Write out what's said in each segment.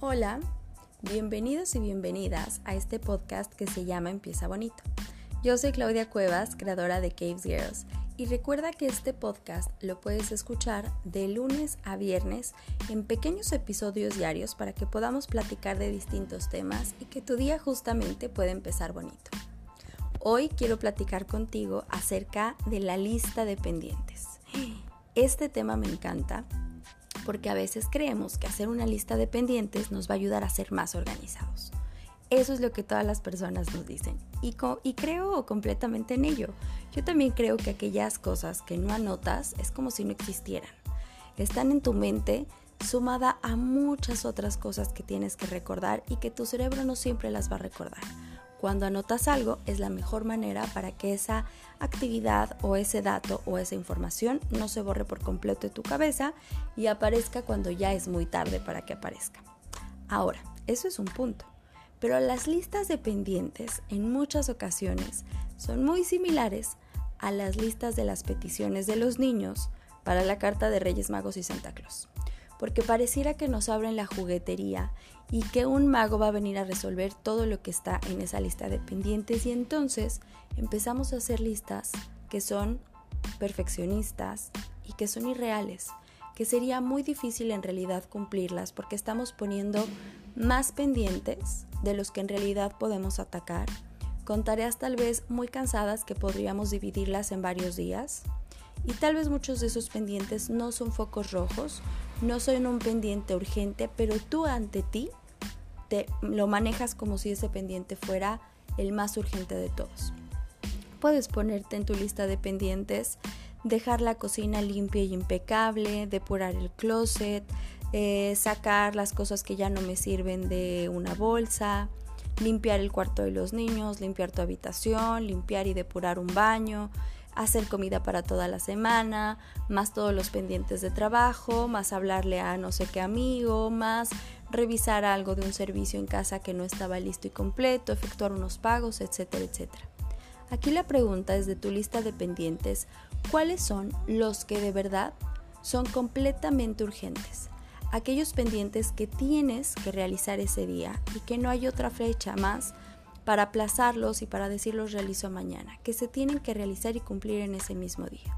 Hola, bienvenidos y bienvenidas a este podcast que se llama Empieza Bonito. Yo soy Claudia Cuevas, creadora de Caves Girls, y recuerda que este podcast lo puedes escuchar de lunes a viernes en pequeños episodios diarios para que podamos platicar de distintos temas y que tu día justamente pueda empezar bonito. Hoy quiero platicar contigo acerca de la lista de pendientes. Este tema me encanta porque a veces creemos que hacer una lista de pendientes nos va a ayudar a ser más organizados. Eso es lo que todas las personas nos dicen y, y, creo completamente en ello. Yo también creo que aquellas cosas que no anotas es como si no existieran. Están en tu mente sumada a muchas otras cosas que tienes que recordar y que tu cerebro no siempre las va a recordar. Cuando anotas algo es la mejor manera para que esa actividad o ese dato o esa información no se borre por completo de tu cabeza y aparezca cuando ya es muy tarde para que aparezca. Ahora, eso es un punto. Pero las listas de pendientes en muchas ocasiones son muy similares a las listas de las peticiones de los niños para la carta de Reyes Magos y Santa Claus porque pareciera que nos abren la juguetería y que un mago va a venir a resolver todo lo que está en esa lista de pendientes y entonces empezamos a hacer listas que son perfeccionistas y que son irreales, que sería muy difícil en realidad cumplirlas porque estamos poniendo más pendientes de los que en realidad podemos atacar, con tareas tal vez muy cansadas que podríamos dividirlas en varios días. Y tal vez muchos de esos pendientes no son focos rojos, no son un pendiente urgente, pero tú ante ti te lo manejas como si ese pendiente fuera el más urgente de todos. Puedes ponerte en tu lista de pendientes, dejar la cocina limpia y impecable, depurar el closet, eh, sacar las cosas que ya no me sirven de una bolsa, limpiar el cuarto de los niños, limpiar tu habitación, limpiar y depurar un baño, hacer comida para toda la semana, más todos los pendientes de trabajo, más hablarle a no sé qué amigo, más revisar algo de un servicio en casa que no estaba listo y completo, efectuar unos pagos, etcétera, etcétera. Aquí la pregunta es de tu lista de pendientes, ¿cuáles son los que de verdad son completamente urgentes? Aquellos pendientes que tienes que realizar ese día y que no hay otra fecha más para aplazarlos y para decirlos realizo mañana, que se tienen que realizar y cumplir en ese mismo día.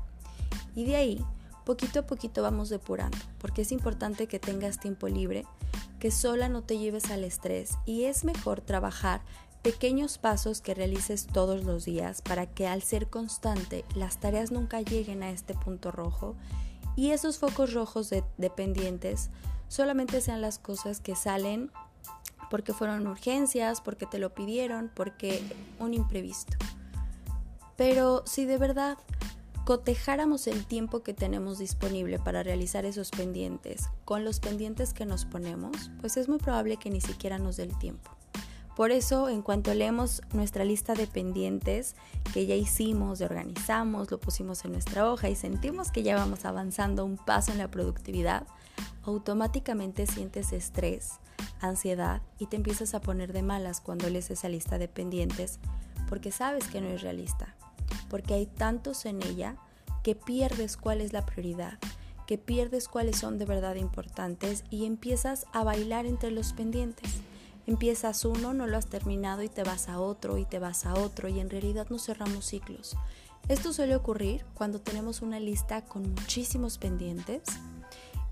Y de ahí, poquito a poquito vamos depurando, porque es importante que tengas tiempo libre, que sola no te lleves al estrés y es mejor trabajar pequeños pasos que realices todos los días para que al ser constante las tareas nunca lleguen a este punto rojo y esos focos rojos de, dependientes solamente sean las cosas que salen porque fueron urgencias, porque te lo pidieron, porque un imprevisto. Pero si de verdad cotejáramos el tiempo que tenemos disponible para realizar esos pendientes con los pendientes que nos ponemos, pues es muy probable que ni siquiera nos dé el tiempo. Por eso, en cuanto leemos nuestra lista de pendientes que ya hicimos, organizamos, lo pusimos en nuestra hoja y sentimos que ya vamos avanzando un paso en la productividad, automáticamente sientes estrés, ansiedad y te empiezas a poner de malas cuando lees esa lista de pendientes porque sabes que no es realista, porque hay tantos en ella que pierdes cuál es la prioridad, que pierdes cuáles son de verdad importantes y empiezas a bailar entre los pendientes. Empiezas uno, no lo has terminado y te vas a otro y te vas a otro y en realidad no cerramos ciclos. Esto suele ocurrir cuando tenemos una lista con muchísimos pendientes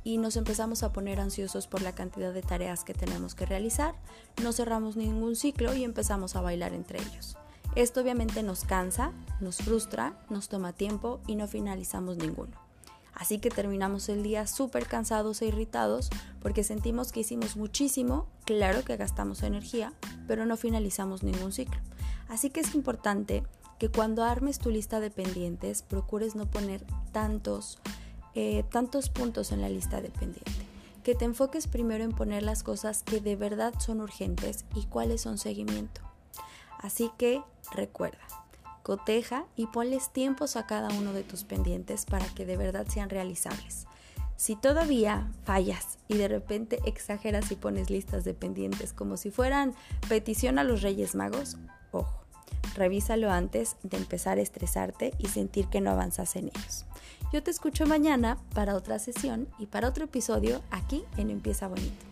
y nos empezamos a poner ansiosos por la cantidad de tareas que tenemos que realizar, no cerramos ningún ciclo y empezamos a bailar entre ellos. Esto obviamente nos cansa, nos frustra, nos toma tiempo y no finalizamos ninguno. Así que terminamos el día súper cansados e irritados porque sentimos que hicimos muchísimo, claro que gastamos energía, pero no finalizamos ningún ciclo. Así que es importante que cuando armes tu lista de pendientes procures no poner tantos eh, tantos puntos en la lista de pendiente. Que te enfoques primero en poner las cosas que de verdad son urgentes y cuáles son seguimiento. Así que recuerda, coteja y ponles tiempos a cada uno de tus pendientes para que de verdad sean realizables. Si todavía fallas y de repente exageras y pones listas de pendientes como si fueran petición a los Reyes Magos, ojo, revísalo antes de empezar a estresarte y sentir que no avanzas en ellos. Yo te escucho mañana para otra sesión y para otro episodio aquí en Empieza Bonito.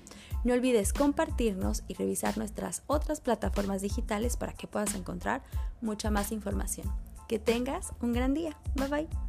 No olvides compartirnos y revisar nuestras otras plataformas digitales para que puedas encontrar mucha más información. Que tengas un gran día. Bye bye.